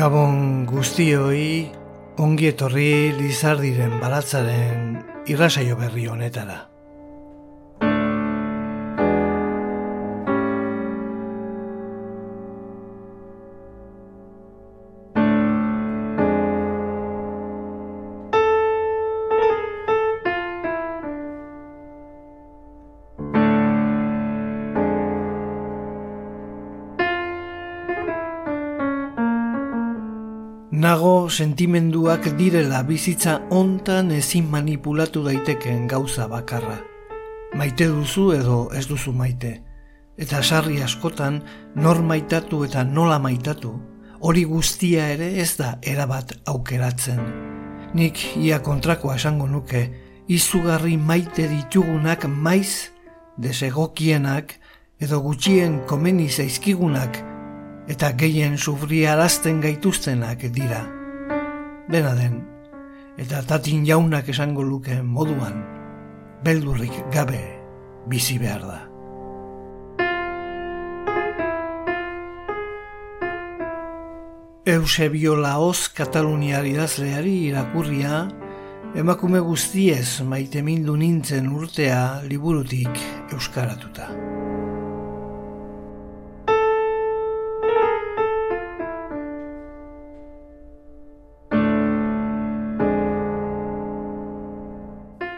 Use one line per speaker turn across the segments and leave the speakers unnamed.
Gabon guztioi ongi etorri Lizardiren baratzaren irrasaio berri honetara. Sentimenduak direla bizitza hontan ezin manipulatu daiteken gauza bakarra. Maite duzu edo ez duzu maite. Eta sarri askotan nor maitatu eta nola maitatu, hori guztia ere ez da erabat aukeratzen. Nik ia kontrakoa esango nuke, izugarri maite ditugunak maiz, desegokienak edo gutxien komeni zaizkigunak eta gehien sufriarazten gaituztenak dira. Dena den, eta tatin jaunak esango luke moduan, beldurrik gabe bizi behar da. Eusebio Laoz Kataluniari dazleari irakurria, emakume guztiez maite mindu nintzen urtea liburutik euskaratuta.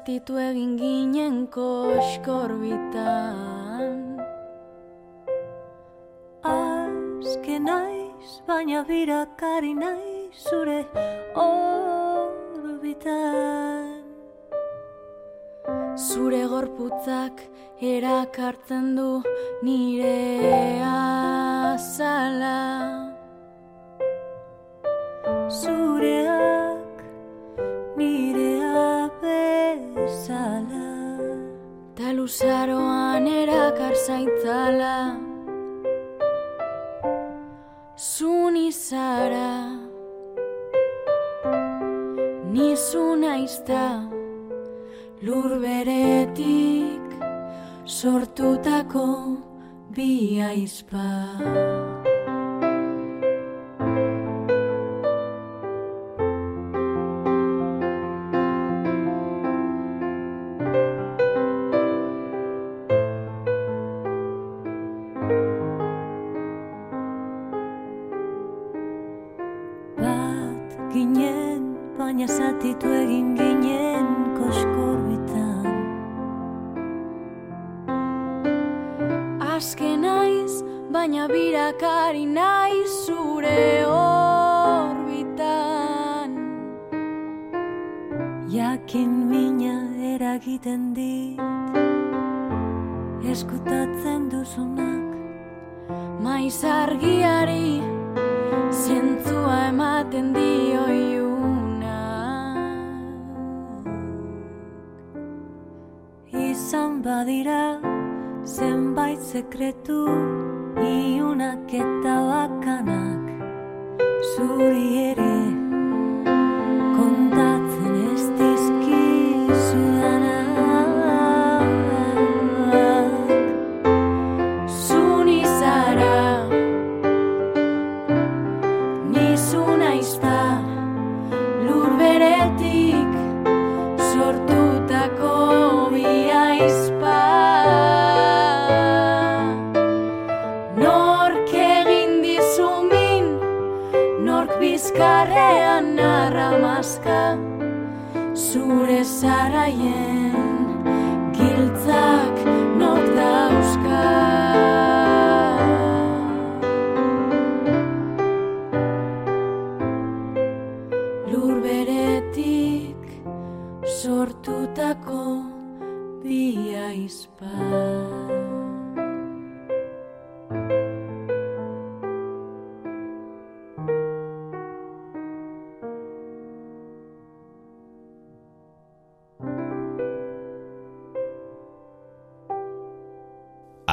Zatitu egin ginen koskorbitan. Azke naiz, baina birakari naiz zure orbitan. Zure gorputzak erakartzen du nire azala Ta luzaroan erakar zaitzala Zun izara. Nizu naizta Lur beretik Sortutako bi aizpa
baina zatitu egin ginen koskorbitan.
Aske naiz, baina birakari naiz zure orbitan.
Jakin mina eragiten dit, eskutatzen duzunak,
maiz argiari zentzua ematen dio iu.
badira zenbait sekretu iunak eta bakanak. Zuri ere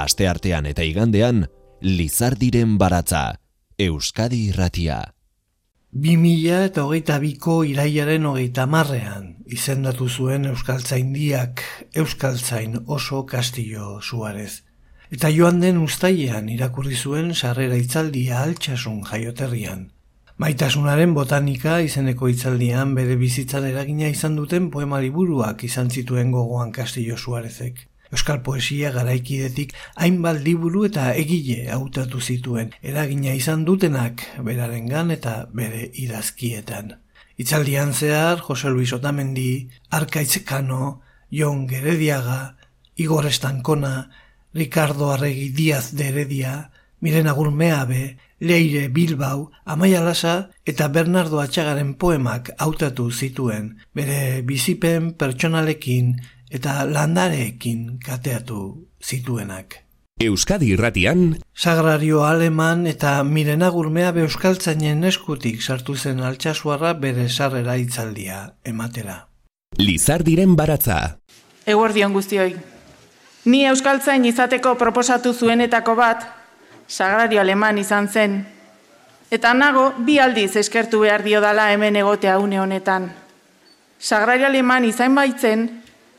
aste artean eta igandean, Lizardiren baratza, Euskadi irratia.
Bi mila eta hogeita biko iraiaren hogeita marrean, izendatu zuen Euskaltzaindiak Euskaltzain oso kastillo zuarez. Eta joan den ustailean irakurri zuen sarrera itzaldia altxasun jaioterrian. Maitasunaren botanika izeneko itzaldian bere bizitzan eragina izan duten poema liburuak izan zituen gogoan Castillo Suarezek. Euskal poesia garaikidetik hainbat liburu eta egile hautatu zituen eragina izan dutenak berarengan eta bere idazkietan. Itzaldian zehar Jose Luis Otamendi, Arkaitz Kano, Jon Gerediaga, Igor Estankona, Ricardo Arregi Diaz de Heredia, Mirena Gurmeabe, Leire Bilbao, Amaia Lasa eta Bernardo Atxagaren poemak hautatu zituen, bere bizipen pertsonalekin eta landareekin kateatu zituenak.
Euskadi irratian
Sagrario aleman eta Mirena Gurmea Euskaltzainen eskutik sartu zen altxasuarra bere sarrera itzaldia ematera.
Lizardiren baratza
Eguerdion guztioi. Ni Euskaltzain izateko proposatu zuenetako bat, sagrario aleman izan zen. Eta nago, bi aldiz eskertu behar dio dala hemen egotea une honetan. Sagrario aleman izan baitzen,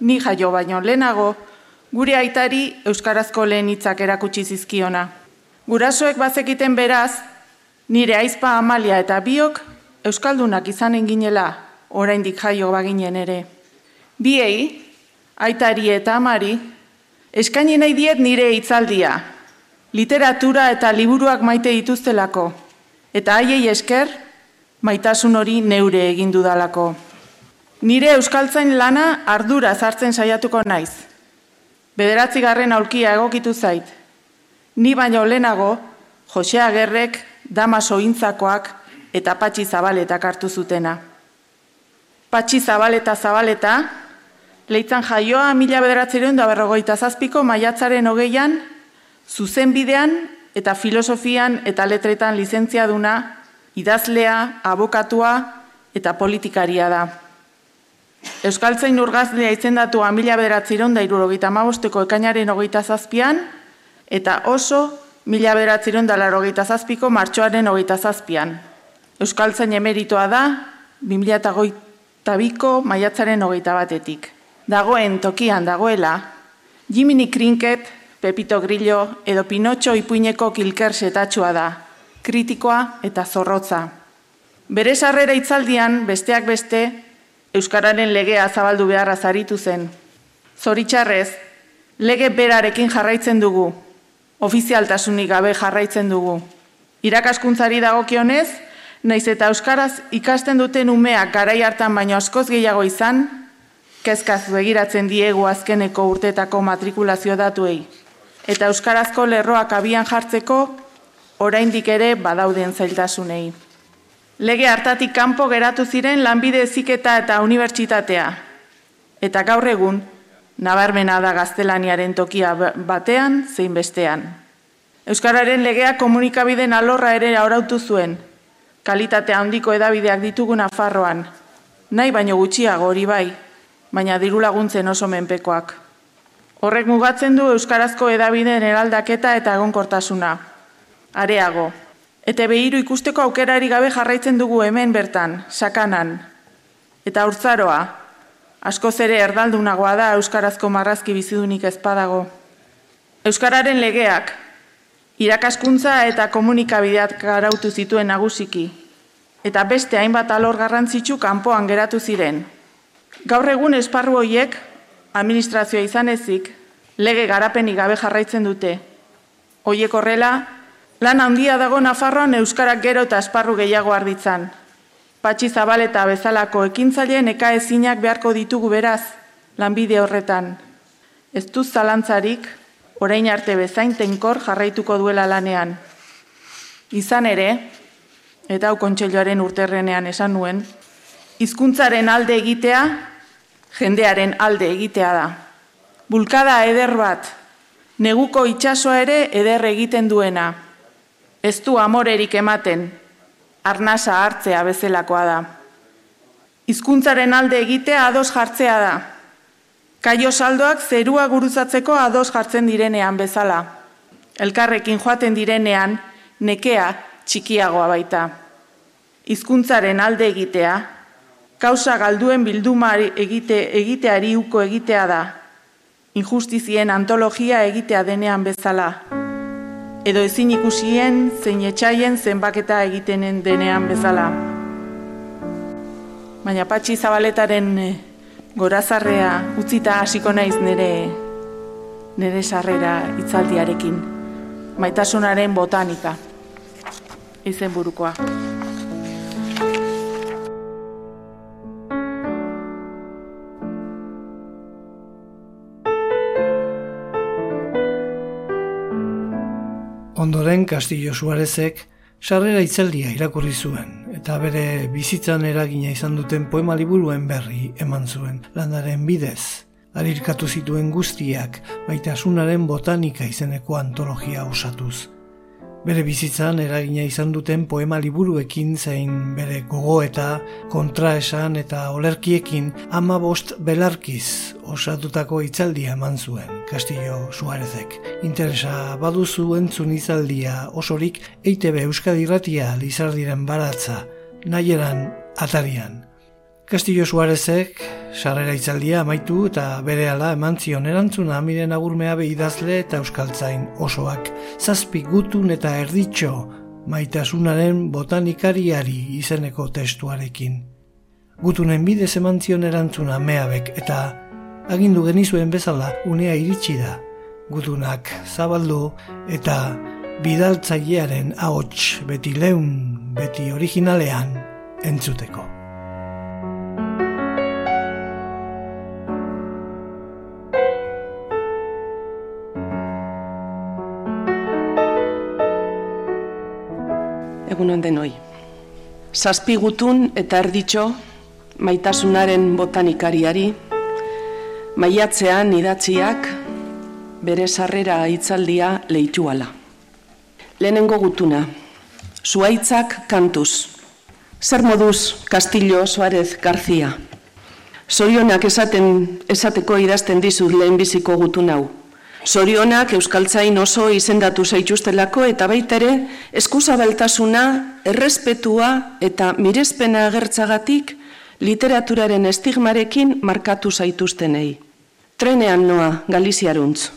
ni jaio baino lehenago, gure aitari Euskarazko lehen hitzak erakutsi zizkiona. Gurasoek bazekiten beraz, nire aizpa amalia eta biok Euskaldunak izan enginela, oraindik jaio baginen ere. Biei, aitari eta amari, eskaini nahi diet nire hitzaldia, literatura eta liburuak maite dituztelako, eta haiei esker, maitasun hori neure egin dudalako. Nire euskaltzain lana ardura zartzen saiatuko naiz. Bederatzi garren aurkia egokitu zait. Ni baino lehenago, Josea Gerrek, Damaso Intzakoak eta Patxi Zabaletak hartu zutena. Patxi Zabaleta Zabaleta, leitzan jaioa mila bederatzeron da berrogoita zazpiko maiatzaren hogeian, zuzenbidean eta filosofian eta letretan lizentzia duna, idazlea, abokatua eta politikaria da. Euskaltzain urgazlea izendatu mila bederatziron da irurogeita mabosteko ekainaren hogeita zazpian, eta oso mila bederatziron da larogeita zazpiko martxoaren hogeita zazpian. Euskaltzain emeritoa da, 2008 biko maiatzaren hogeita batetik. Dagoen tokian dagoela, Jiminy Krinket, Pepito Grillo edo Pinotxo ipuineko kilker setatxua da, kritikoa eta zorrotza. Bere sarrera itzaldian, besteak beste, Euskararen legea zabaldu beharra zaritu zen. Zoritxarrez, lege berarekin jarraitzen dugu, ofizialtasunik gabe jarraitzen dugu. Irakaskuntzari dagokionez, naiz eta Euskaraz ikasten duten umeak garai hartan baino askoz gehiago izan, kezkaz begiratzen diegu azkeneko urtetako matrikulazio datuei eta euskarazko lerroak abian jartzeko oraindik ere badauden zailtasunei. Lege hartatik kanpo geratu ziren lanbide eziketa eta unibertsitatea. Eta gaur egun, nabarmena da gaztelaniaren tokia batean zein bestean. Euskararen legea komunikabideen alorra ere aurautu zuen, kalitate handiko edabideak ditugu Nafarroan, nahi baino gutxiago hori bai, baina diru laguntzen oso menpekoak. Horrek mugatzen du euskarazko edabideen eraldaketa eta egonkortasuna. Areago. Eta behiru ikusteko aukerari gabe jarraitzen dugu hemen bertan, sakanan. Eta urtzaroa. Askoz ere erdaldunagoa da euskarazko marrazki bizidunik ezpadago. Euskararen legeak, irakaskuntza eta komunikabideat garautu zituen nagusiki, eta beste hainbat alor garrantzitsu kanpoan geratu ziren. Gaur egun esparru hoiek administrazioa izan ezik, lege garapenik gabe jarraitzen dute. Hoiek horrela, lan handia dago Nafarroan Euskarak gero eta esparru gehiago arditzan. Patxi zabaleta bezalako ekintzaileen eka ezinak beharko ditugu beraz, lanbide horretan. Ez du zalantzarik, orain arte bezain tenkor jarraituko duela lanean. Izan ere, eta hau kontxelloaren urterrenean esan nuen, hizkuntzaren alde egitea jendearen alde egitea da. Bulkada eder bat, neguko itsasoa ere eder egiten duena. Ez du amorerik ematen, arnasa hartzea bezelakoa da. Hizkuntzaren alde egitea ados jartzea da. Kaio saldoak zerua guruzatzeko ados jartzen direnean bezala. Elkarrekin joaten direnean, nekea txikiagoa baita. Hizkuntzaren alde egitea, kausa galduen bildumari egite, egiteari uko egitea da, injustizien antologia egitea denean bezala, edo ezin ikusien zein etxaien zenbaketa egitenen denean bezala. Baina patxi zabaletaren eh, gorazarrea utzita hasiko naiz nire nire sarrera itzaldiarekin. Maitasunaren botanika. Izen
Ondoren Castillo Suarezek sarrera itzaldia irakurri zuen eta bere bizitzan eragina izan duten poema liburuen berri eman zuen landaren bidez. Alirkatu zituen guztiak baitasunaren botanika izeneko antologia osatuz. Bere bizitzan eragina izan duten poema liburuekin zein bere gogo eta kontraesan eta olerkiekin ama bost belarkiz osatutako itzaldia eman zuen Castillo Suarezek. Interesa baduzu entzun itzaldia osorik EITB Euskadi Ratia Lizardiren baratza, nahieran atarian. Castillo Suarezek sarrera itzaldia amaitu eta bere ala eman zion erantzuna miren agurmea behidazle eta euskaltzain osoak. Zazpi gutun eta erditxo maitasunaren botanikariari izeneko testuarekin. Gutunen bidez eman zion erantzuna meabek eta agindu genizuen bezala unea iritsi da. Gutunak zabaldu eta bidaltzailearen ahots beti leun, beti originalean entzuteko.
Egunon denoi. Zazpi gutun eta erditxo maitasunaren botanikariari, maiatzean idatziak bere sarrera hitzaldia leituala. Lehenengo gutuna, zuaitzak kantuz. Zer moduz Castillo Suarez García. Zorionak esaten, esateko idazten dizut lehenbiziko gutun hau. Zorionak euskaltzain oso izendatu zaituztelako eta baita ere eskuzabaltasuna, errespetua eta mirezpena agertzagatik literaturaren estigmarekin markatu zaituztenei. Trenean noa, Galiziaruntz.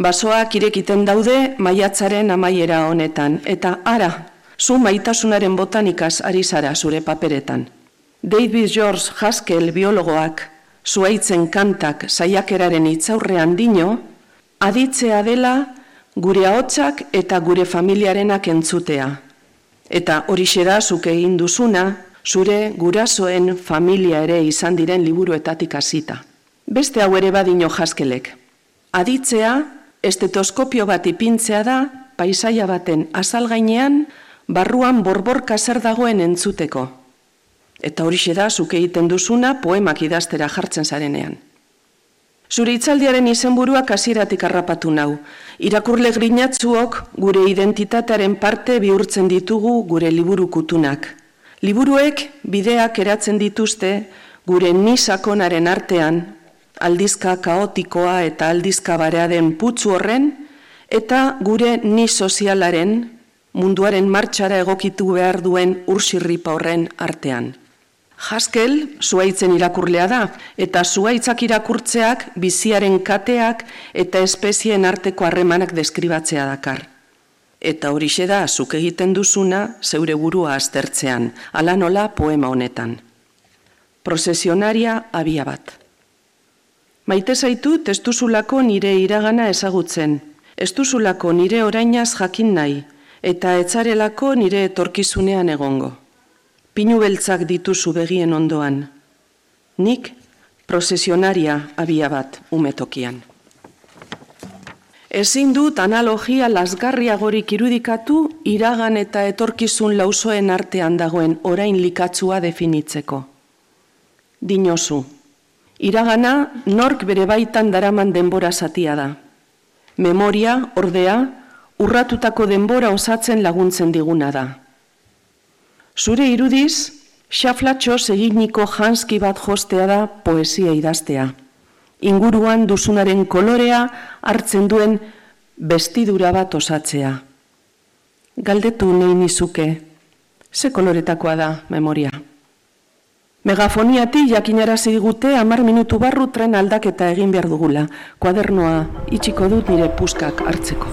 Basoak irekiten daude maiatzaren amaiera honetan eta ara, zu maitasunaren botanikaz ari zara zure paperetan. David George Haskell biologoak, zuaitzen kantak saiakeraren itzaurrean dino, aditzea dela gure ahotsak eta gure familiarenak entzutea. Eta hori da zuke egin duzuna, zure gurasoen familia ere izan diren liburuetatik hasita. Beste hau ere badino jaskelek. Aditzea, estetoskopio bat ipintzea da, paisaia baten azal gainean, barruan borborka zer dagoen entzuteko. Eta hori da zuke egiten duzuna poemak idaztera jartzen zarenean. Zure itzaldiaren izenburuak hasieratik harrapatu nau. Irakurle grinatzuok gure identitatearen parte bihurtzen ditugu gure liburu kutunak. Liburuek bideak eratzen dituzte gure ni sakonaren artean, aldizka kaotikoa eta aldizka barea den putzu horren, eta gure ni sozialaren, munduaren martxara egokitu behar duen ursirripa horren artean. Haskel zuaitzen irakurlea da, eta zuaitzak irakurtzeak biziaren kateak eta espezien arteko harremanak deskribatzea dakar. Eta hori da, zuk egiten duzuna, zeure burua aztertzean, ala nola poema honetan. Prozesionaria abia bat. Maite zaitu testuzulako nire iragana ezagutzen, ez duzulako nire orainaz jakin nahi, eta etzarelako nire etorkizunean egongo pinu beltzak dituzu begien ondoan. Nik prozesionaria abia bat umetokian. Ezin dut analogia lasgarriagorik irudikatu iragan eta etorkizun lausoen artean dagoen orain likatzua definitzeko. Dinozu, iragana nork bere baitan daraman denbora zatia da. Memoria, ordea, urratutako denbora osatzen laguntzen diguna da. Zure irudiz, xaflatxo seginiko janski bat jostea da poesia idaztea. Inguruan duzunaren kolorea hartzen duen bestidura bat osatzea. Galdetu nahi nizuke, ze koloretakoa da memoria. Megafoniati jakinarazi digute hamar minutu barru tren aldaketa egin behar dugula. Kuadernoa itxiko dut nire puskak hartzeko.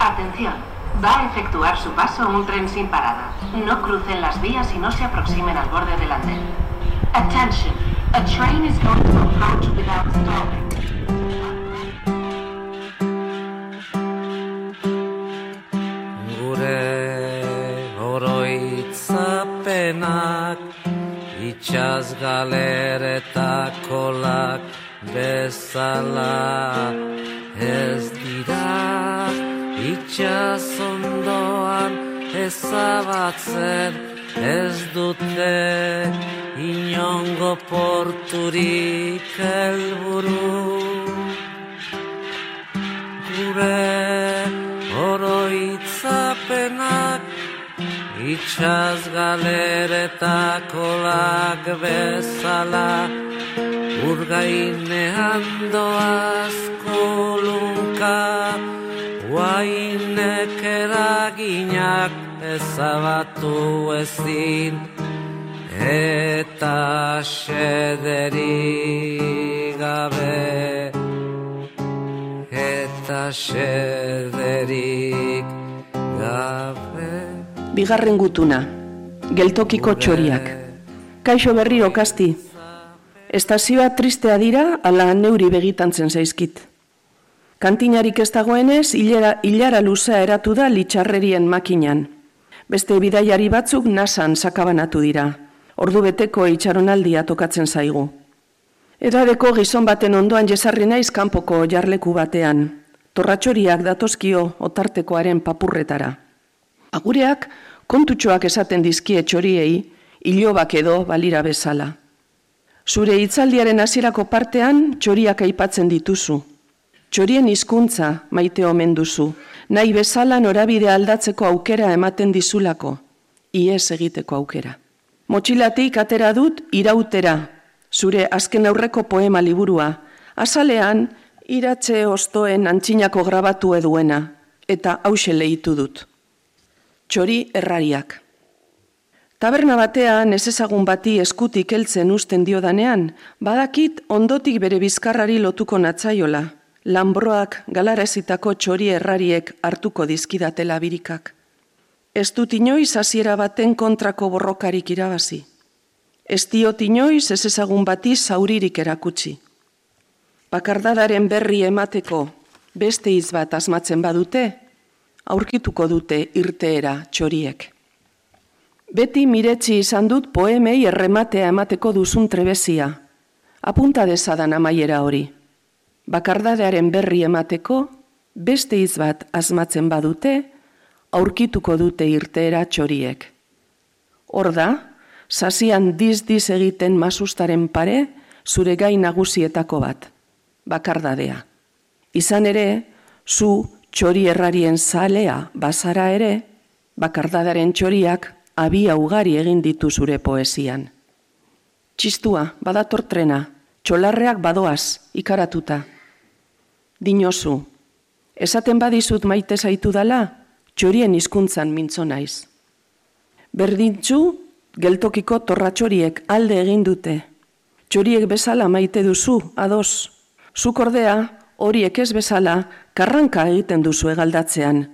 Atención, va a efectuar su paso un tren sin parada. No crucen las vías y no se aproximen al borde del andén. Attention, a train is going to approach without stopping.
Gure oroitzapenak itxaz galerakolak bezala ezabatzen ez dute inongo porturik helburu. Gure oroitzapenak itxaz galeretako lag bezala urgainean doaz kolunka guainek eraginak ezabatu ezin eta xederi gabe eta xederik gabe
Bigarren gutuna, geltokiko txoriak. Kaixo berriro kasti. Estazioa tristea dira, ala neuri begitantzen zaizkit. Kantinarik ez dagoenez, hilera, hilara luzea eratu da litxarrerien makinan. Beste bidaiari batzuk nasan sakabanatu dira. Ordu beteko itxaronaldia tokatzen zaigu. Edadeko gizon baten ondoan jesarri naiz kanpoko jarleku batean. Torratxoriak datozkio otartekoaren papurretara. Agureak kontutxoak esaten dizkie txoriei, ilobak edo balira bezala. Zure hitzaldiaren hasierako partean txoriak aipatzen dituzu. Txorien hizkuntza maite omen duzu, nahi bezala norabide aldatzeko aukera ematen dizulako, ies egiteko aukera. Motxilatik atera dut irautera, zure azken aurreko poema liburua, azalean iratze ostoen antxinako grabatu eduena, eta hause lehitu dut. Txori errariak. Taberna batean ez ezagun bati eskutik heltzen usten diodanean, badakit ondotik bere bizkarrari lotuko natzaiola, lambroak galarazitako txori errariek hartuko dizkidatela birikak. Ez dut inoiz hasiera baten kontrako borrokarik irabazi. Ez diot inoiz ez ezagun bati zauririk erakutsi. Bakardadaren berri emateko beste hitz bat asmatzen badute, aurkituko dute irteera txoriek. Beti miretsi izan dut poemei errematea emateko duzun trebezia. Apunta dezadan amaiera hori. Bakardadearen berri emateko, beste hitz bat asmatzen badute, aurkituko dute irteera txoriek. Hor da, sasian diz-diz egiten masustaren pare, zure gai nagusietako bat, bakardadea. Izan ere, zu txori errarien zalea bazara ere, bakardadaren txoriak abia ugari egin ditu zure poesian. Txistua, badator trena, txolarreak badoaz, ikaratuta. Dinozu, esaten badizut maite zaitu dala, txorien hizkuntzan mintzo naiz. Berdintzu, geltokiko torratxoriek alde egin dute. Txoriek bezala maite duzu, ados. Zuk ordea, horiek ez bezala, karranka egiten duzu egaldatzean.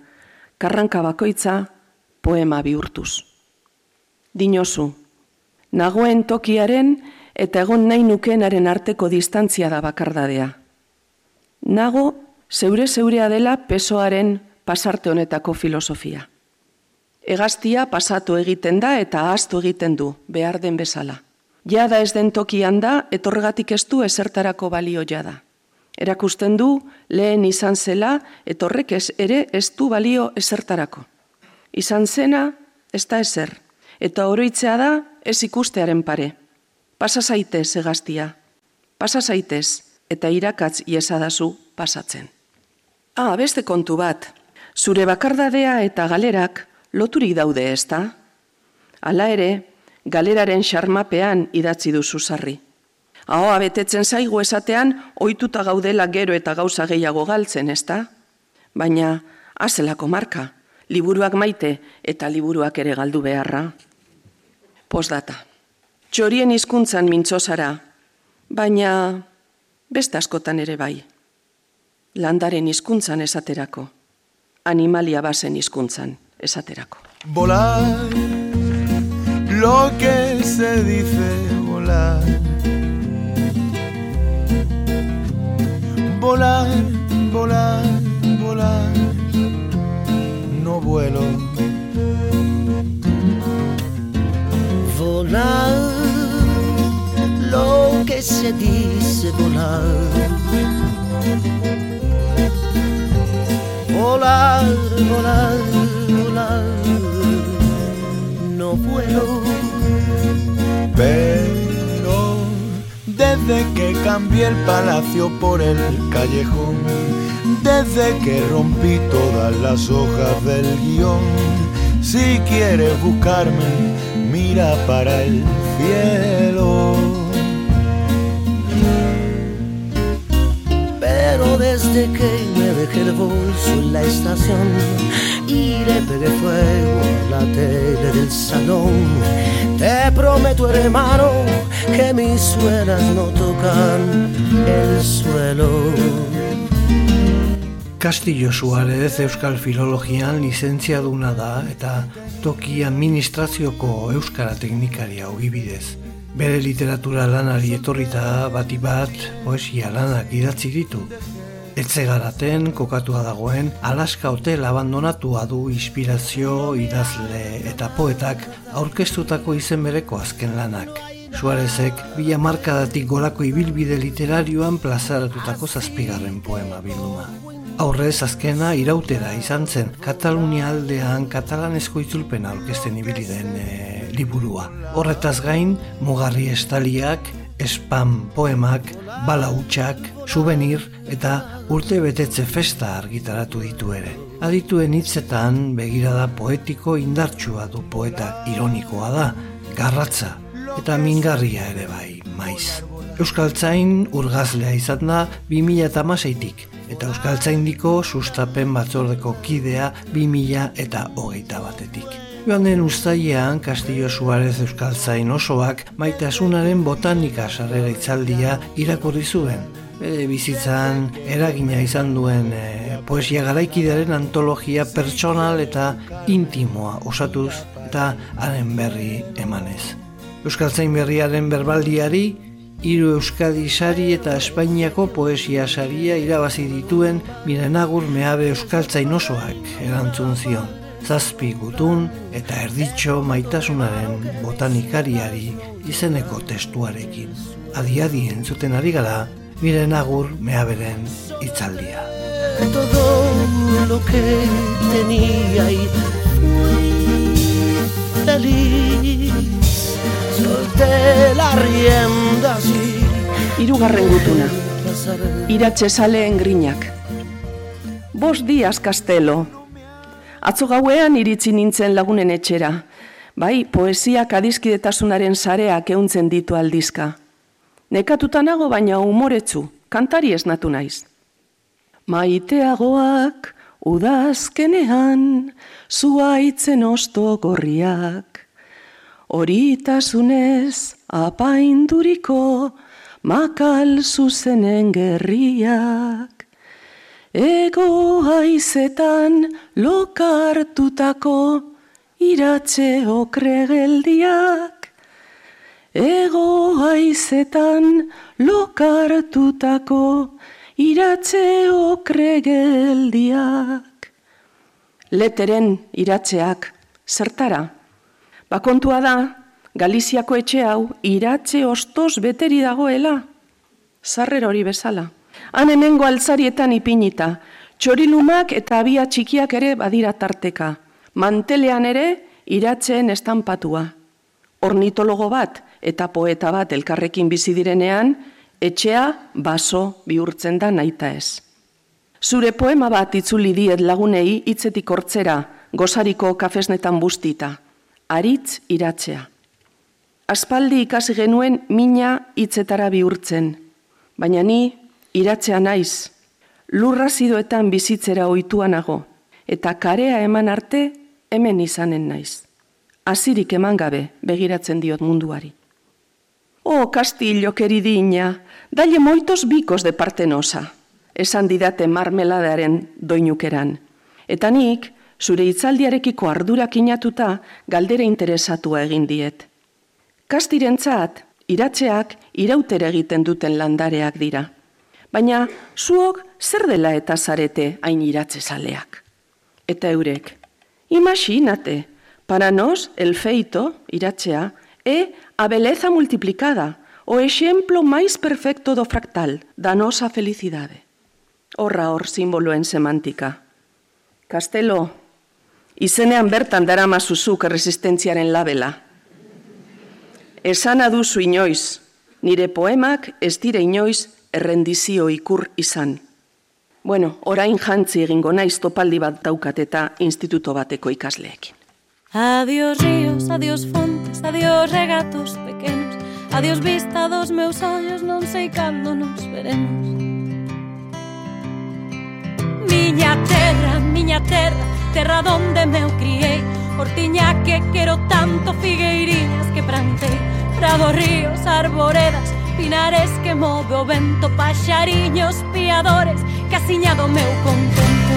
Karranka bakoitza, poema bihurtuz. Dinozu, nagoen tokiaren eta egon nahi nukenaren arteko distantzia da bakardadea. Nago, zeure zeurea dela pesoaren pasarte honetako filosofia. Egaztia pasatu egiten da eta ahaztu egiten du, behar den bezala. Jada ez den tokian da, etorregatik ez du ezertarako balio jada. Erakusten du, lehen izan zela, etorrek ez ere ez du balio ezertarako. Izan zena, ez da ezer, eta oroitzea da ez ikustearen pare. Pasa zaitez, egaztia. Pasa zaitez, eta irakatz iesadazu pasatzen. Ah, beste kontu bat, zure bakardadea eta galerak loturik daude ez da? Hala ere, galeraren xarmapean idatzi duzu sarri. Ahoa betetzen zaigu esatean, ohituta gaudela gero eta gauza gehiago galtzen ez da? baina azelako marka, liburuak maite eta liburuak ere galdu beharra. Postdata. Txorien hizkuntzan mintzo zara, baina beste askotan ere bai. Landaren hizkuntzan esaterako, animalia basen hizkuntzan esaterako.
Volar, lo que se dice volar. Volar, volar, volar, no vuelo.
Volar, lo que se dice volar. Volar, volar, volar, no vuelo.
Pero desde que cambié el palacio por el callejón, desde que rompí todas las hojas del guion, si quieres buscarme, mira para el cielo.
Desde que me dejé el bolso en la estación y le pegué fuego a la tele del salón, te prometo hermano que mis suelas no tocan el suelo.
Castillo Suarez Euskal Filologian lizentziaduna da eta toki administrazioko Euskara teknikaria ogibidez. Bere literatura lanari etorrita bati bat poesia lanak idatzi ditu. Etze garaten kokatua dagoen Alaska Hotel abandonatua du inspirazio idazle eta poetak aurkeztutako izen bereko azken lanak. Suarezek bila markadatik gorako ibilbide literarioan plazaratutako zazpigarren poema bilduma. Aurrez azkena irautera izan zen Katalunia aldean katalanezko itzulpena aurkezten ibili den e, liburua. Horretaz gain, mugarri estaliak, spam poemak, bala hutsak, souvenir eta urte betetze festa argitaratu ditu ere. Adituen hitzetan begirada poetiko indartsua du poeta ironikoa da, garratza eta mingarria ere bai, maiz. Euskaltzain urgazlea izan da 2006tik eta Euskaltzaindiko sustapen batzordeko kidea 2000 eta hogeita batetik. Joan den ustailean Castillo Suarez Euskaltzain osoak maitasunaren botanika sarrera itzaldia irakurri zuen. Bere bizitzan eragina izan duen e, poesia garaikidearen antologia pertsonal eta intimoa osatuz eta haren berri emanez. Euskaltzain berriaren berbaldiari hiru Euskadi sari eta Espainiako poesia saria irabazi dituen Mirenagur mehabe Euskaltzain osoak erantzun zion. Zazpi gutun eta erditxo maitasunaren botanikariari izeneko testuarekin. Adi-adi entzuten ari gara, Mirenagur mehaberen itzaldia.
Todo lo que tenía y fui feliz. Solté la rienda así.
Hirugarren gutuna. Iratxe saleen grinak. Bos diaz kastelo. Atzo gauean iritzi nintzen lagunen etxera. Bai, poesiak adizkidetasunaren sareak euntzen ditu aldizka. Nekatuta nago baina umoretzu, kantari esnatu naiz. Maiteagoak udazkenean zuaitzen osto gorriak. Horitasunez apainduriko makal zuzenen gerriak. Ego haizetan lokartutako iratxe okregeldiak. Ego haizetan lokartutako iratxe okregeldiak. Leteren iratxeak, zertara? Bakontua da, Galiziako etxe hau iratxe ostos beteri dagoela. Zarrer hori bezala. Han hemengo altzarietan ipinita, txorilumak eta abia txikiak ere badira tarteka. Mantelean ere iratzeen estanpatua. Ornitologo bat eta poeta bat elkarrekin bizi direnean, etxea baso bihurtzen da naita ez. Zure poema bat itzuli diet lagunei hitzetik hortzera, gozariko kafesnetan bustita aritz iratzea. Aspaldi ikasi genuen mina hitzetara bihurtzen, baina ni iratzea naiz. lurra zidoetan bizitzera ohituanago, eta karea eman arte hemen izanen naiz. Azirik eman gabe begiratzen diot munduari. Oh, Castillo, queridina, dalle moitos bikos de partenosa, esan didate marmeladearen doinukeran. Eta nik, zure itzaldiarekiko ardurak inatuta, galdera interesatua egin diet. Kastirentzat, iratzeak irautere egiten duten landareak dira. Baina, zuok zer dela eta zarete hain iratze zaleak. Eta eurek, imaginate, para nos el feito, iratzea, e a beleza multiplicada, o exemplo máis perfecto do fractal, da nosa felicidade. Horra hor simboloen semántica. Castelo, izenean bertan darama zuzuk resistentziaren labela. Esan aduzu inoiz, nire poemak ez dire inoiz errendizio ikur izan. Bueno, orain jantzi egingo naiz topaldi bat daukat eta instituto bateko ikasleekin.
Adiós ríos, adiós fontes, adiós regatos pequenos, adiós vista dos meus ollos, non sei cando nos veremos. Miña terra, miña terra, terra donde me criei, Hortiña que quero tanto, figueirinhas que plantei, prados, ríos, arboredas, pinares que move o vento Paxariños piadores que asiñado meu contento.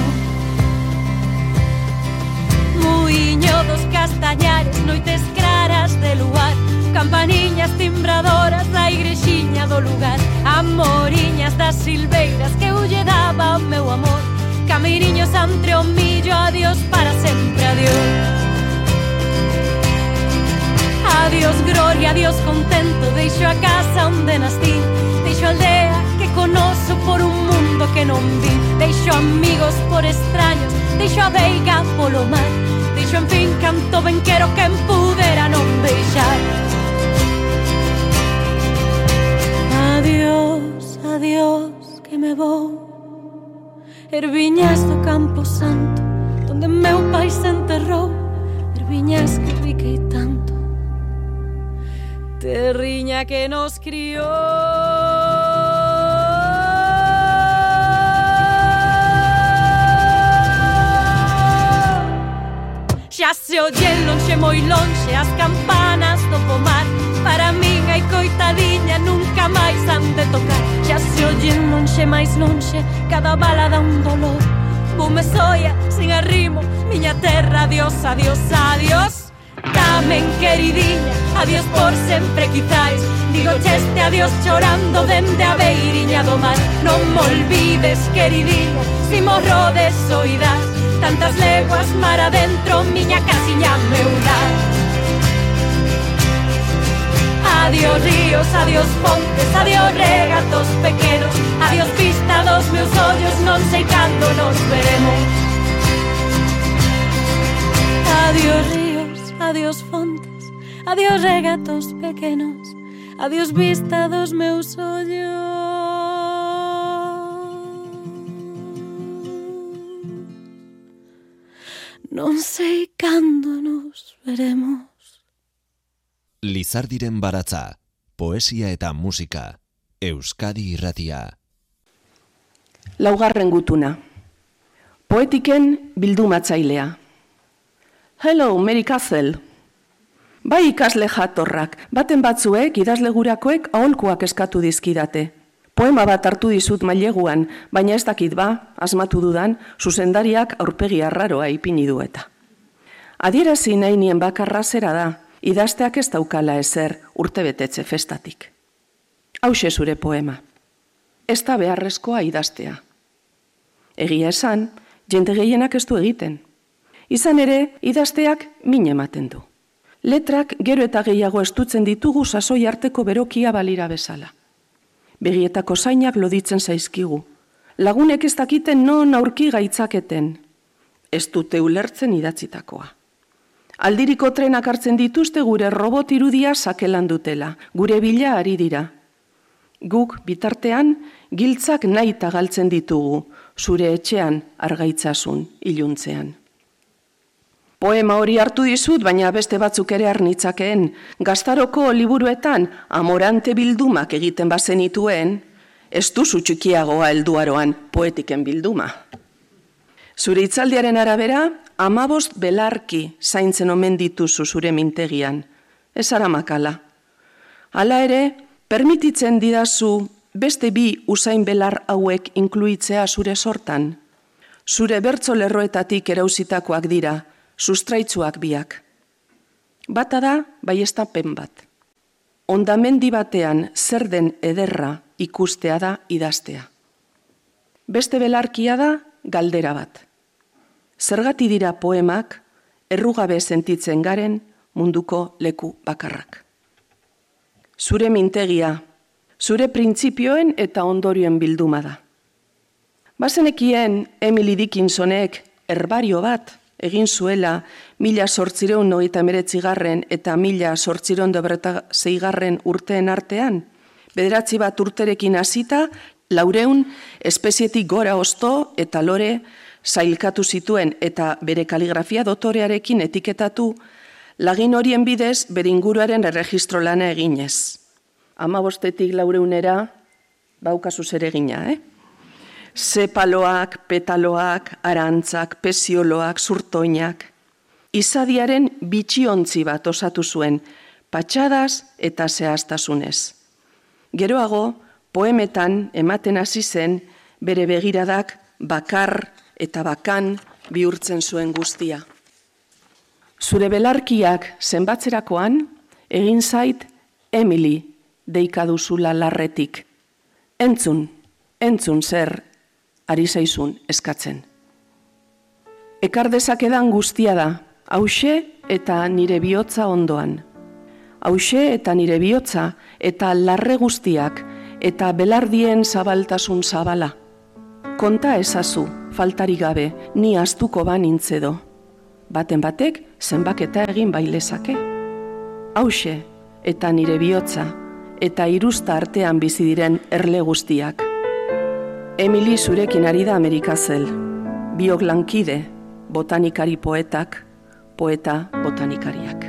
Muiño dos castañares, noites claras de luar Campaniñas timbradoras da igrexiña do lugar Amoriñas das silveiras que eu lle daba o meu amor Camiriños entre o millo, adiós para sempre, adiós. A Dios gloria, a Dios contento, deixo a casa onde nascí, deixo a aldea que conozo por un mundo que non vi, deixo amigos por extraños, deixo a veiga polo mar, deixo en fin canto ben quero que empudera non deixar. Adiós, adiós, que me vou. Erviñas do Campo Santo Donde meu pai se enterrou. Erviñas que riquei tanto terriña que nos crió. Xa se oyen lonxe moi lonxe as campanas do pomar Para min hai coitadiña nunca máis han de tocar. Xa se oyen lonxe máis lonxe cada bala dá un dolor. Bume soia, sin arrimo, miña terra, adiós, adiós, adiós. Tamén queridiña adiós por sempre quizáis Digo cheste adiós chorando dende a beiriña do mar Non me olvides queridinha, si morro de soidad. Tantas leguas mar adentro, miña casiña meu lar Adiós ríos, adiós pontes, adiós regatos pequenos Adiós pista dos meus ollos, non sei cando nos veremos. Adiós ríos, adiós fontes. Adiós regatos pequenos Adiós vista dos meus ollos non sei cando nos veremos.
Lizardiren baratza, poesia eta musika, Euskadi irratia.
Laugarren gutuna. Poetiken bildumatzailea. Hello, Mary Castle. Bai ikasle jatorrak, baten batzuek idazle gurakoek aholkuak eskatu dizkidate. Poema bat hartu dizut maileguan, baina ez dakit ba, asmatu dudan, zuzendariak aurpegi arraroa ipini du eta. Adierazi nahi nien bakarra zera da, idazteak ez daukala ezer urtebetetze festatik. Hauxe zure poema. Ez da beharrezkoa idaztea. Egia esan, jende gehienak ez du egiten. Izan ere, idazteak min ematen du. Letrak gero eta gehiago estutzen ditugu sasoi arteko berokia balira bezala begietako zainak loditzen zaizkigu. Lagunek ez dakiten non aurki gaitzaketen, ez dute ulertzen idatzitakoa. Aldiriko trenak hartzen dituzte gure robot irudia sakelan dutela, gure bila ari dira. Guk bitartean giltzak nahi galtzen ditugu, zure etxean argaitzasun iluntzean. Poema hori hartu dizut, baina beste batzuk ere arnitzakeen. Gaztaroko liburuetan amorante bildumak egiten bazenituen, ez duzu txikiagoa helduaroan poetiken bilduma. Zure itzaldiaren arabera, amabost belarki zaintzen omen dituzu zure mintegian. Ez ara makala. Hala ere, permititzen didazu beste bi usain belar hauek inkluitzea zure sortan. Zure bertzo lerroetatik erauzitakoak dira, sustraitzuak biak. Bata da, bai pen bat. Ondamendi batean zer den ederra ikustea da idaztea. Beste belarkia da galdera bat. Zergati dira poemak errugabe sentitzen garen munduko leku bakarrak. Zure mintegia, zure printzipioen eta ondorioen bilduma da. Bazenekien Emily Dickinsonek herbario bat egin zuela mila sortzireun nogeita meretzigarren eta mila sortzireun dobreta zeigarren urteen artean, bederatzi bat urterekin hasita, laureun espezietik gora osto eta lore zailkatu zituen eta bere kaligrafia dotorearekin etiketatu, lagin horien bidez bere inguruaren erregistro lana eginez. Ama bostetik laureunera, baukazu ere egina, eh? Zepaloak, petaloak, arantzak, pesioloak, zurtoinak. Izadiaren bitxiontzi bat osatu zuen, patxadas eta zehaztasunez. Geroago, poemetan ematen hasi zen bere begiradak bakar eta bakan bihurtzen zuen guztia. Zure belarkiak zenbatzerakoan, egin zait Emily deika duzula larretik. Entzun, entzun zer, ari zaizun eskatzen. Ekar dezakedan guztia da, hause eta nire bihotza ondoan hause eta nire bihotza eta larre guztiak eta belardien zabaltasun zabala. Konta ezazu, faltari gabe, ni astuko ba nintzedo. Baten batek zenbaketa egin bailezake. Hause eta nire bihotza eta irusta artean bizi diren erle guztiak. Emily zurekin ari da Amerikazel, biok lankide, botanikari poetak, poeta botanikariak.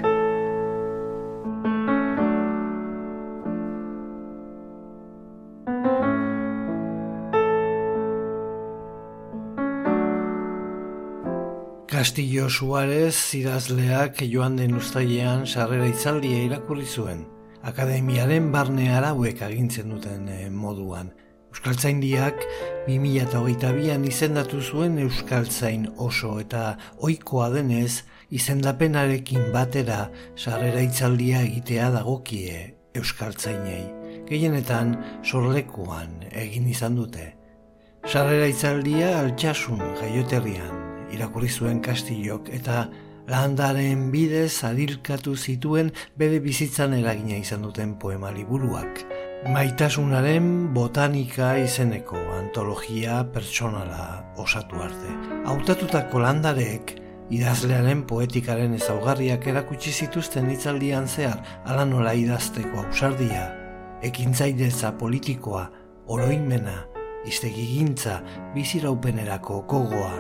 Castillo Suárez idazleak joan den ustailean sarrera itzaldia irakurri zuen. Akademiaren barne arauek agintzen duten eh, moduan. Euskaltzaindiak 2008an izendatu zuen Euskaltzain oso eta ohikoa denez izendapenarekin batera sarrera itzaldia egitea dagokie Euskaltzainei. Gehienetan sorlekuan egin izan dute. Sarrera itzaldia altxasun jaioterrian irakurri zuen kastillok eta landaren bidez adilkatu zituen bere bizitzan eragina izan duten poema liburuak. Maitasunaren botanika izeneko antologia pertsonala osatu arte. Hautatutako landarek idazlearen poetikaren ezaugarriak erakutsi zituzten hitzaldian zehar ala nola idazteko ausardia, ekintzaideza politikoa, oroimena, iztegigintza, biziraupenerako kogoa,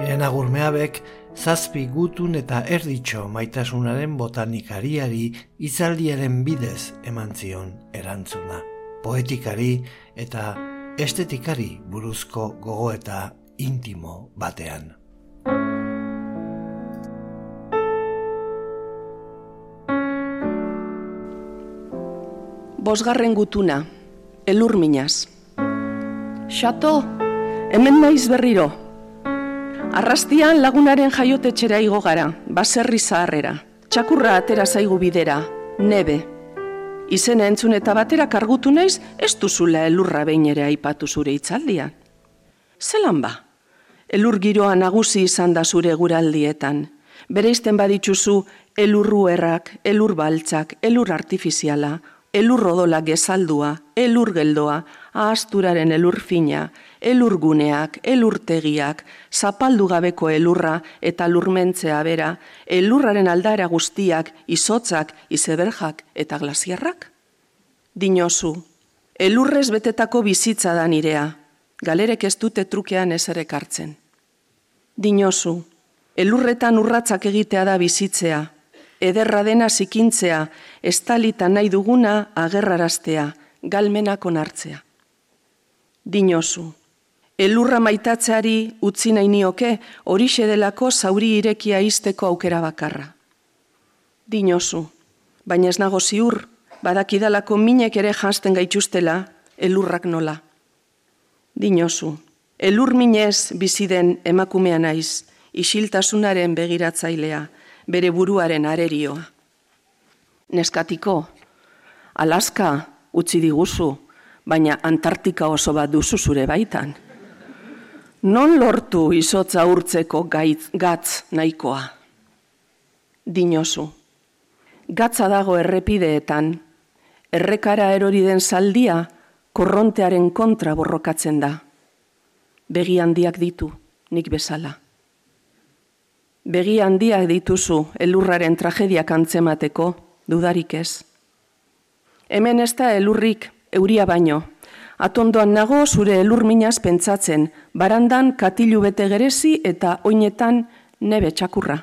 Miren agurmeabek, zazpi gutun eta erditxo maitasunaren botanikariari izaldiaren bidez eman zion erantzuna. Poetikari eta estetikari buruzko gogoeta intimo batean.
Bosgarren gutuna, elur minaz. Xato, hemen naiz berriro, Arrastian lagunaren jaiotetxera igo gara, baserri zaharrera. Txakurra atera zaigu bidera, nebe. Izena entzun eta batera kargutu naiz, ez duzula elurra behin ere aipatu zure itzaldian. Zelan ba? Elur giroa nagusi izan da zure guraldietan. Bereizten baditzuzu elurru errak, elur baltzak, elur artifiziala, elur rodola gezaldua, elur geldoa, ahasturaren elur fina, elurguneak, elurtegiak, zapaldu gabeko elurra eta lurmentzea bera, elurraren aldara guztiak, izotzak, izeberjak eta glasiarrak? Dinosu, elurrez betetako bizitza da nirea, galerek ez dute trukean ezerek hartzen. Dinosu, elurretan urratzak egitea da bizitzea, ederra dena zikintzea, estalita nahi duguna agerraraztea, galmenak onartzea. Dinosu, elurra maitatzeari utzi nahi nioke horixe delako zauri irekia izteko aukera bakarra. Dinosu, baina ez nago ziur, badakidalako minek ere jansten gaituztela elurrak nola. Dinosu, elur minez bizi den emakumea naiz, isiltasunaren begiratzailea, bere buruaren arerioa. Neskatiko, Alaska utzi diguzu, baina Antartika oso bat duzu zure baitan. Non lortu izotza urtzeko gaitz, gatz nahikoa? Dinosu, gatza dago errepideetan, errekara erori den saldia korrontearen kontra borrokatzen da. Begi handiak ditu, nik bezala. Begi handiak dituzu elurraren tragediak antzemateko, dudarik ez. Hemen ez da elurrik, euria baino. Atondoan nago zure elur minaz pentsatzen, barandan katilu bete gerezi eta oinetan nebe txakurra.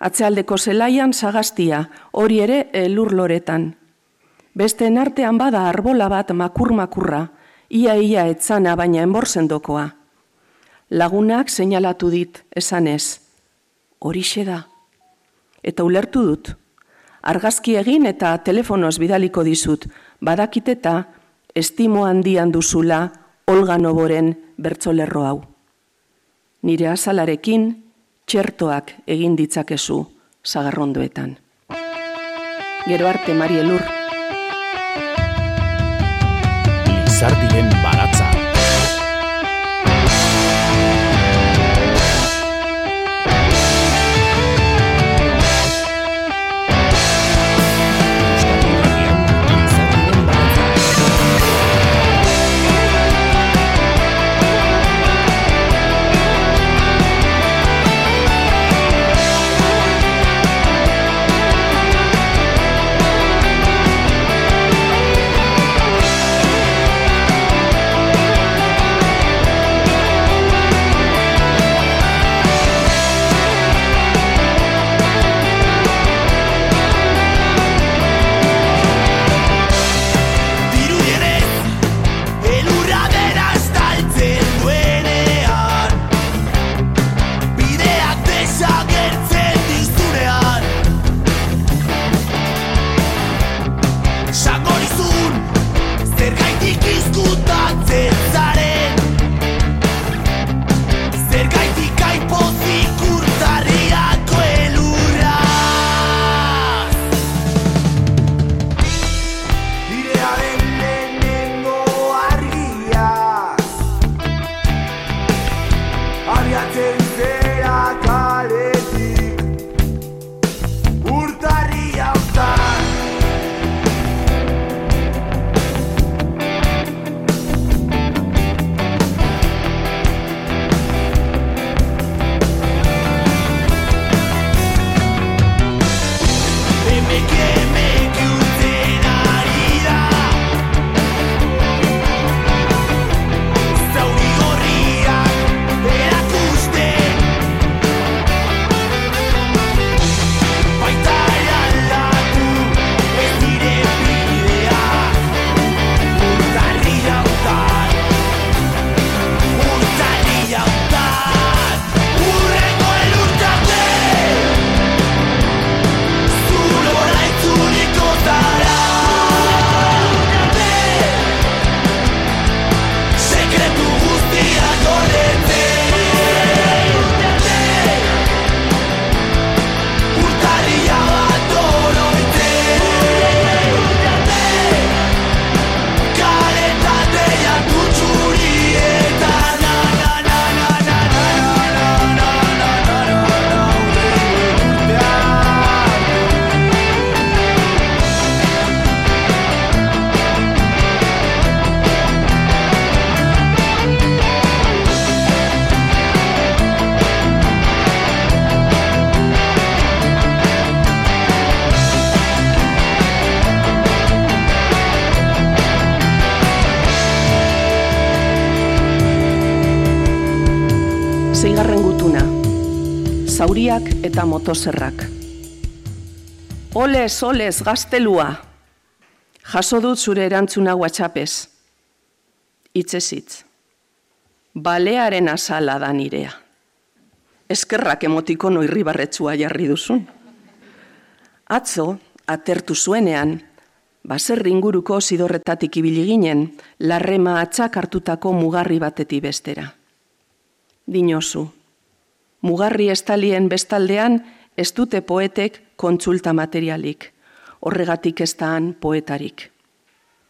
Atzealdeko zelaian sagaztia, hori ere elur loretan. Beste artean bada arbola bat makur-makurra, ia-ia etzana baina enborzendokoa. Lagunak seinalatu dit, esanez, horixe da. Eta ulertu dut, argazki egin eta telefonoz bidaliko dizut, badakiteta estimo handian duzula Olga Noboren bertzolerro hau. Nire azalarekin txertoak egin ditzakezu zagarrondoetan. Gero arte, Marielur.
Lizardiren baratza.
Eta motozerrak. Olez, olez, gaztelua! Jaso dut zure erantzuna WhatsAppez. Itzezitz. Balearen azala da nirea. Eskerrak emotikono irribarretzua jarri duzun. Atzo, atertu zuenean, baser inguruko zidorretatik ibili ginen, larrema atzak hartutako mugarri bateti bestera. Dinosu, mugarri estalien bestaldean ez dute poetek kontsulta materialik, horregatik ez poetarik.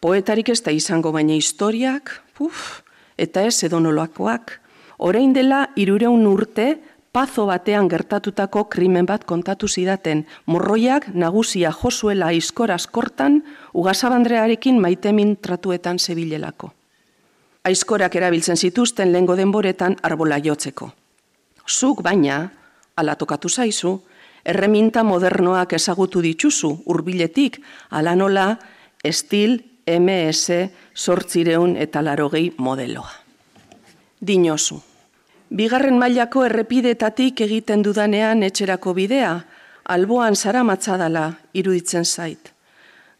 Poetarik ez da izango baina historiak, uf, eta ez edonoloakoak, orain dela irureun urte, pazo batean gertatutako krimen bat kontatu zidaten, morroiak nagusia josuela aizkor askortan, ugasabandrearekin maitemin tratuetan zebilelako. Aizkorak erabiltzen zituzten lengo denboretan arbola jotzeko. Zuk baina, ala tokatu zaizu, erreminta modernoak ezagutu dituzu hurbiletik ala nola estil MS sortzireun eta larogei modeloa. Dinosu, Bigarren mailako errepidetatik egiten dudanean etxerako bidea, alboan zara matzadala iruditzen zait.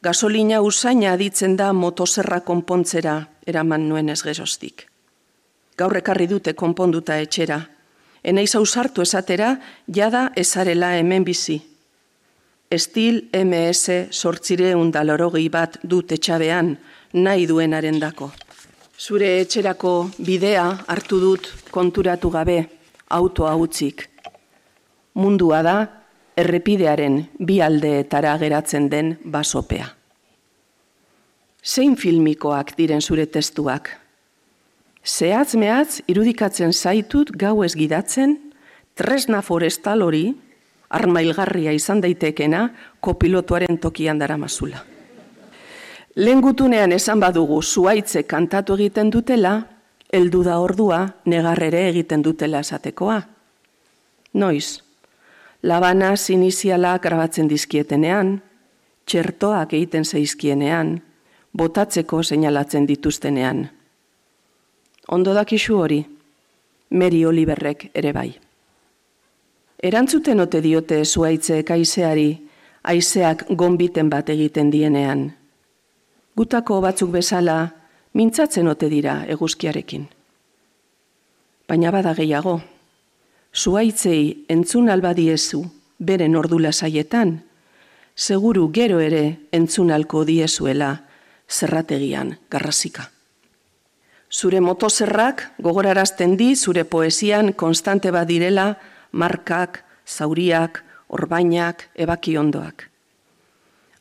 Gasolina usaina aditzen da motoserra konpontzera eraman nuen ez gerostik. Gaur ekarri dute konponduta etxera. Enaiz ausartu esatera, jada ezarela hemen bizi. Estil MS sortzire undalorogei bat dut etxabean, nahi duenaren dako. Zure etxerako bidea hartu dut konturatu gabe autoa utzik. Mundua da errepidearen bi aldeetara geratzen den basopea. Zein filmikoak diren zure testuak? Zehatz mehatz irudikatzen zaitut gau ez gidatzen, tresna forestal hori, armailgarria izan daitekena, kopilotuaren tokian dara mazula. Lehen gutunean esan badugu zuaitze kantatu egiten dutela, heldu da ordua negarrere egiten dutela esatekoa. Noiz, labana siniziala grabatzen dizkietenean, txertoak egiten zaizkienean, botatzeko seinalatzen dituztenean. Ondo dakizu hori, Mary Oliverrek ere bai. Erantzuten ote diote zuaitze kaizeari, aizeak gonbiten bat egiten dienean, gutako batzuk bezala mintzatzen ote dira eguzkiarekin. Baina bada gehiago, zuaitzei entzun albadiezu beren ordula saietan, seguru gero ere entzun alko diezuela zerrategian garrasika. Zure motozerrak gogorarazten di zure poesian konstante badirela markak, zauriak, orbainak, ebakiondoak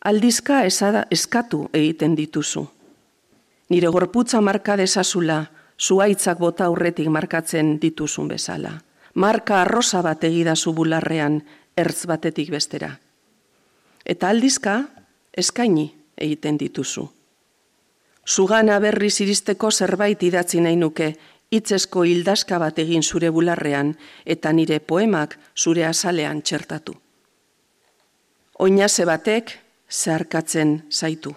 aldizka esada eskatu egiten dituzu. Nire gorputza marka desazula, zuaitzak bota aurretik markatzen dituzun bezala. Marka arrosa bat egidazu bularrean, ertz batetik bestera. Eta aldizka, eskaini egiten dituzu. Zugana berri ziristeko zerbait idatzi nahi nuke, itzesko hildaska bat egin zure bularrean, eta nire poemak zure azalean txertatu. Oinaze batek, zeharkatzen zaitu.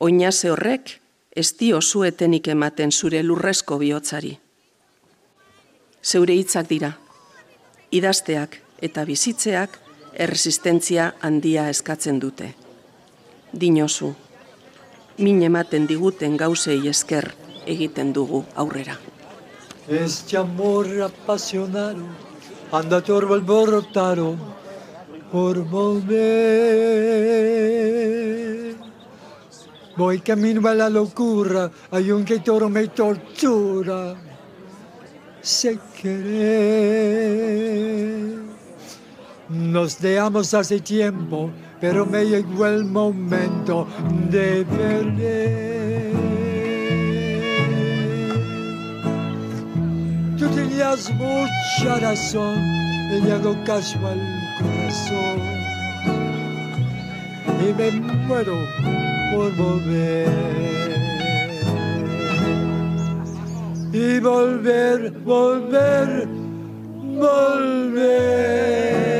Oinaze horrek ez dio zuetenik ematen zure lurrezko bihotzari. Zeure hitzak dira, idazteak eta bizitzeak erresistentzia handia eskatzen dute. Dinosu, min ematen diguten gauzei esker egiten dugu aurrera.
Este amor apasionado, anda torbo por volver. Voy camino a la locura, hay un que toro me tortura. Sé querer. Nos dejamos hace tiempo, pero me llegó el momento de perder. Tú tenías mucha razón, y hago caso al corazón y me muero por volver. Y volver, volver, volver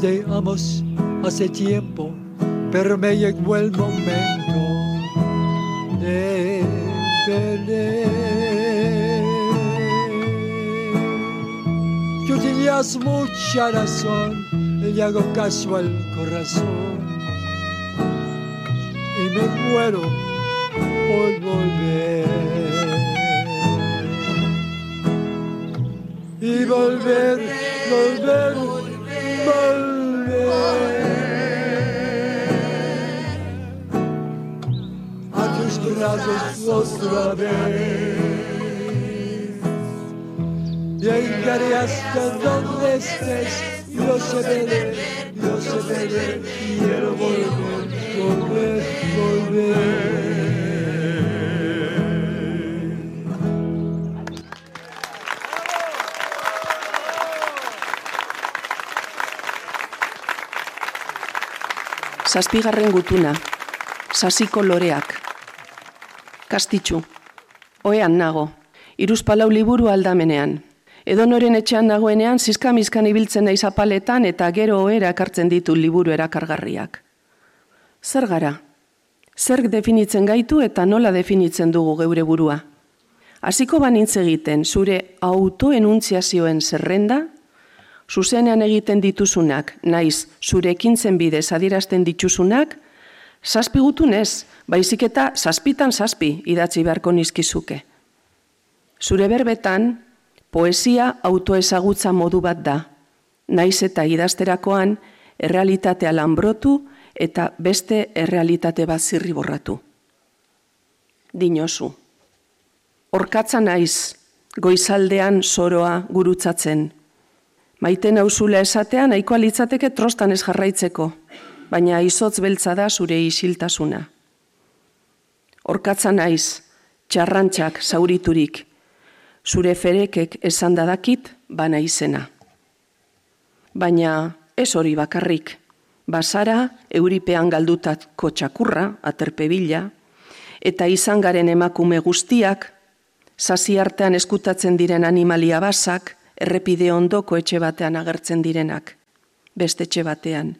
Deseamos hace tiempo, pero me llegó el momento de perder. Tú tenías mucha razón, le hago caso al corazón y me muero por volver. Y volver, volver. Otra vez. Llegaré hasta donde estés, yo sé ver, yo sé ver, quiero volver, volver, volver.
Zazpigarren gutuna, sasiko loreak. Kastitxu, oean nago, iruz palau liburu aldamenean. Edo noren etxean nagoenean, zizkamizkan ibiltzen naiz apaletan eta gero oera ekartzen ditu liburu erakargarriak. Zer gara? Zerk definitzen gaitu eta nola definitzen dugu geure burua? Hasiko banintz egiten zure autoenuntziazioen zerrenda, zuzenean egiten dituzunak, naiz zure ekintzen bidez adierazten dituzunak, zazpi gutunez, baizik eta zazpitan zazpi idatzi beharko nizkizuke. Zure berbetan, poesia autoezagutza modu bat da, naiz eta idazterakoan errealitatea lanbrotu eta beste errealitate bat zirriborratu. Dinosu. Orkatza naiz, goizaldean soroa gurutzatzen. Maite nauzula esatea nahikoa litzateke trostan ez jarraitzeko, baina izotz beltza da zure isiltasuna. Orkatza naiz, txarrantxak zauriturik, zure ferekek esan dadakit bana izena. Baina ez hori bakarrik, basara euripean galdutatko txakurra, aterpebila, eta izan garen emakume guztiak, sasi artean eskutatzen diren animalia basak, errepide ondoko etxe batean agertzen direnak, beste etxe batean.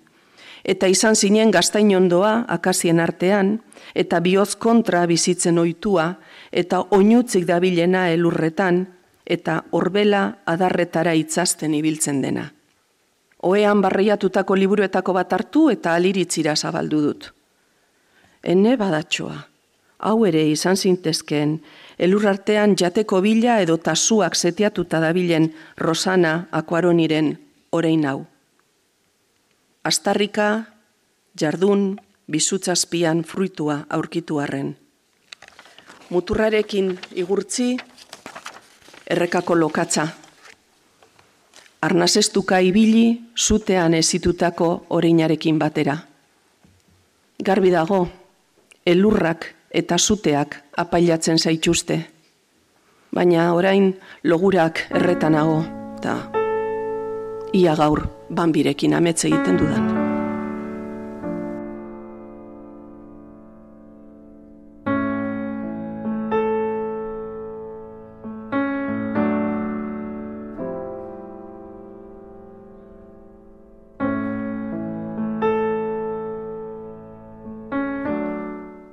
Eta izan zinen gaztain ondoa, akazien artean, eta bioz kontra bizitzen ohitua, eta oinutzik dabilena elurretan, eta horbela adarretara itzazten ibiltzen dena. Oean barreiatutako liburuetako bat hartu eta aliritzira zabaldu dut. Ene badatxoa, hau ere izan zintezkeen, elurrartean jateko bila edo tasuak setiatuta dabilen Rosana Akuaroniren orein hau. Astarrika, jardun, bizutzazpian fruitua aurkitu arren. Muturrarekin igurtzi, errekako lokatza. Arnazestuka ibili, zutean ezitutako oreinarekin batera. Garbi dago, elurrak eta zuteak apailatzen zaituzte. Baina orain logurak erretanago, eta ia gaur banbirekin ametze egiten dudan.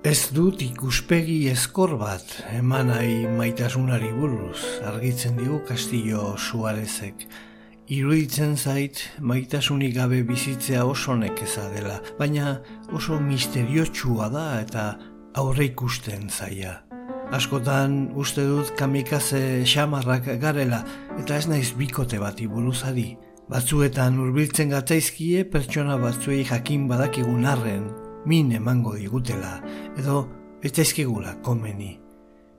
Ez dut ikuspegi eskor bat emanai maitasunari buruz argitzen digu Castillo Suarezek. Iruditzen zait maitasunik gabe bizitzea oso nekeza dela, baina oso misteriotsua da eta aurre ikusten zaia. Askotan uste dut kamikaze xamarrak garela eta ez naiz bikote bati buruzari. Batzuetan hurbiltzen gatzaizkie pertsona batzuei jakin badakigun arren min emango digutela, edo ez daizkigula komeni.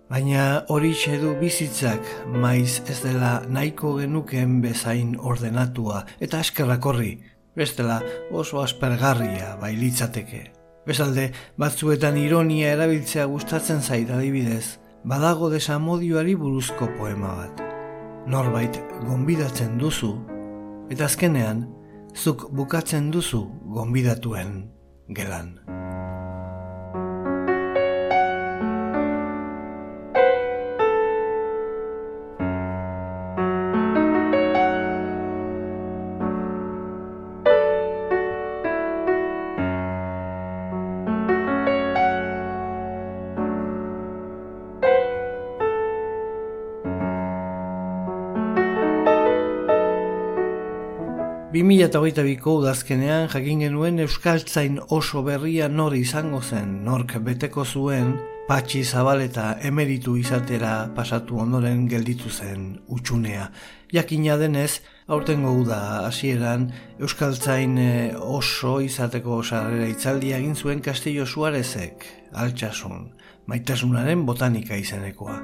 Baina hori du bizitzak maiz ez dela nahiko genuken bezain ordenatua eta askerrak horri, bestela oso aspergarria bailitzateke. Bezalde, batzuetan ironia erabiltzea gustatzen zait adibidez, badago desamodioari buruzko poema bat. Norbait gonbidatzen duzu, eta azkenean, zuk bukatzen duzu gonbidatuen gelan. 2008ko udazkenean jakin genuen Euskaltzain oso berria nor izango zen, nork beteko zuen, patxi zabaleta emeritu izatera pasatu ondoren gelditu zen utxunea. Jakina denez, aurtengo uda hasieran Euskaltzain eh, oso izateko sarrera itzaldia egin zuen Castillo Suarezek, altxasun, maitasunaren botanika izenekoa.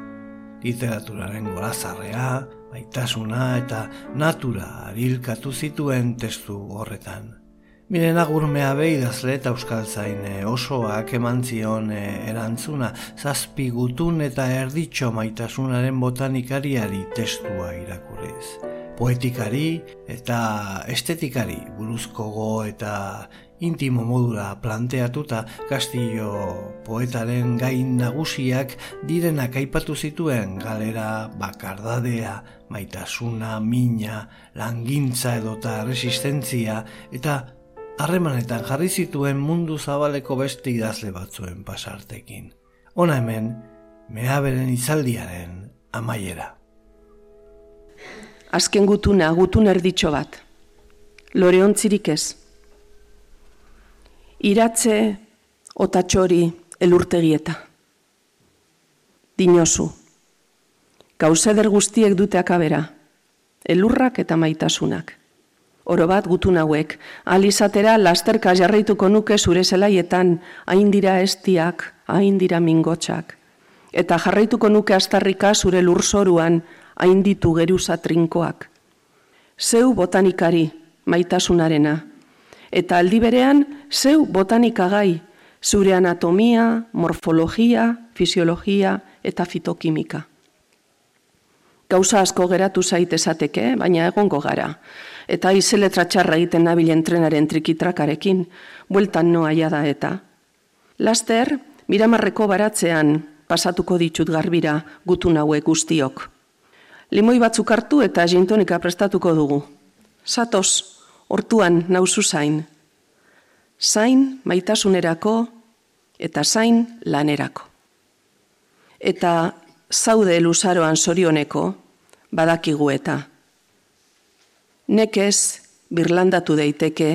Literaturaren gorazarrea, maitasuna eta natura arilkatu zituen testu horretan. Miren agurmea behidazle eta euskal zaine osoak eman zion eh, erantzuna, zazpi gutun eta erditxo maitasunaren botanikariari testua irakurriz. Poetikari eta estetikari buruzko go eta intimo modura planteatuta Castillo poetaren gain nagusiak direnak aipatu zituen galera bakardadea, maitasuna, mina, langintza edota resistentzia eta harremanetan jarri zituen mundu zabaleko beste idazle batzuen pasartekin. Ona hemen, mehaberen izaldiaren amaiera.
Azken gutuna, gutun erditxo bat. Loreontzirik ez iratze otatxori elurtegieta. Dinosu, gauzeder guztiek dute akabera, elurrak eta maitasunak. Oro bat gutun hauek, alizatera lasterka jarraituko nuke zure zelaietan, hain dira estiak, hain dira mingotxak. Eta jarraituko nuke astarrika zure lurzoruan, hain ditu geruza trinkoak. Zeu botanikari, maitasunarena, eta aldi berean zeu botanikagai, zure anatomia, morfologia, fisiologia eta fitokimika. Gauza asko geratu zait esateke, baina egongo gara. Eta izeletra txarra egiten nabilen trenaren trikitrakarekin, bueltan noa da eta. Laster, miramarreko baratzean pasatuko ditut garbira gutun hauek guztiok. Limoi batzuk hartu eta jintonika prestatuko dugu. Satos, hortuan nauzu zain. Zain maitasunerako eta zain lanerako. Eta zaude luzaroan sorioneko badakigu eta. Nekez birlandatu daiteke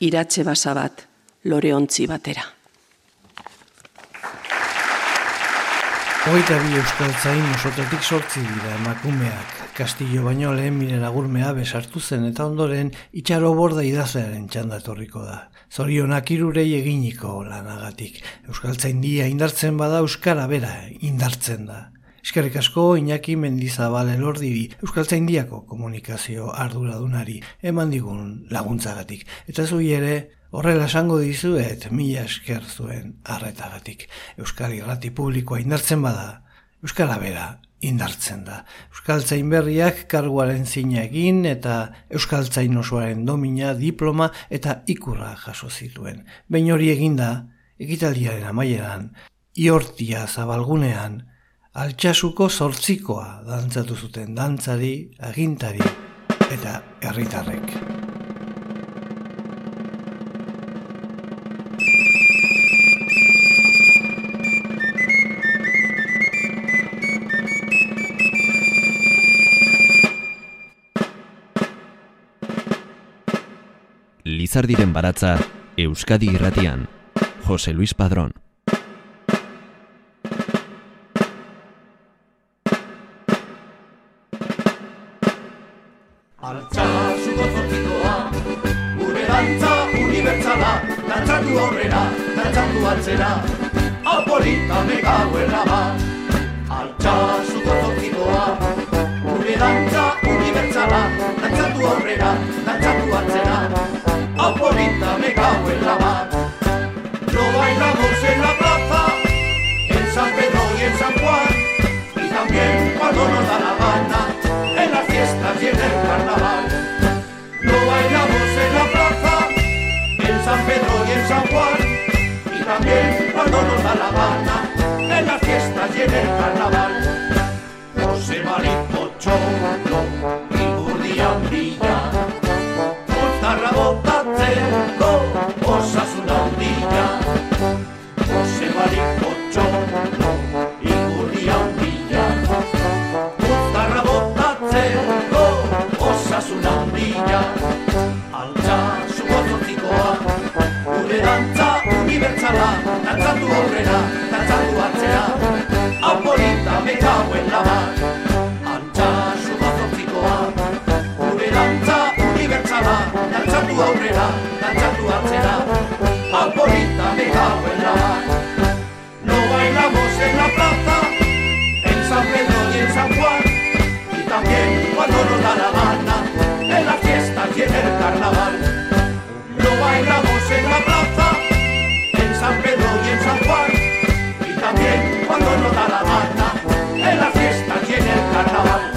iratxe basa bat loreontzi batera.
Hogeita bi euskal zain osotatik sortzi dira emakumeak. Kastillo baino lehen miren agurmea besartu zen eta ondoren itxaro borda idazlearen txandatorriko da. Zorionak irurei eginiko lanagatik. Euskal zain dia indartzen bada euskara bera indartzen da. Eskerrik asko Iñaki Mendizabal elordibi Euskal Zaindiako komunikazio arduradunari eman digun laguntzagatik. Eta zui ere, Horrela esango dizuet mila esker zuen arretagatik. Euskal irrati publikoa indartzen bada, Euskala bera indartzen da. Euskaltzain berriak karguaren zina egin eta Euskaltzain osoaren domina, diploma eta ikurra jaso zituen. Behin hori eginda, egitaldiaren amaieran, iortia zabalgunean, altxasuko sortzikoa dantzatu zuten dantzari, agintari eta herritarrek.
Lizardiren baratza Euskadi Irratian Jose Luis Padrón.
Altzasuko zortikoa Gure dantza unibertsala Dantzatu aurrera, dantzatu atzera Apolita megauerra bat zortikoa Gure dantza unibertsala Dantzatu aurrera, dantzatu atzera bonita me cago en la mar. Lo bailamos en la plaza, en San Pedro y en San Juan, y también cuando nos da la gana, en las fiestas y en el carnaval. Lo bailamos en la plaza, en San Pedro y en San Juan, y también cuando nos da la gana, en las fiestas y en el carnaval. José María Pocholo bezala, dantzatu aurrera, dantzatu atzera, hau polita mekauen labar. Antxasu batzotzikoa, gure dantza unibertsala, dantzatu aurrera, dantzatu atzera, hau polita mekauen labar. No bailamos en la plaza, en San Pedro y en San Juan, y también cuando nos da la gana, en las fiestas y en el carnaval. No bailamos en la plaza, San Pedro y en San Juan. Y también cuando no da la banda, en la fiesta y en el carnaval.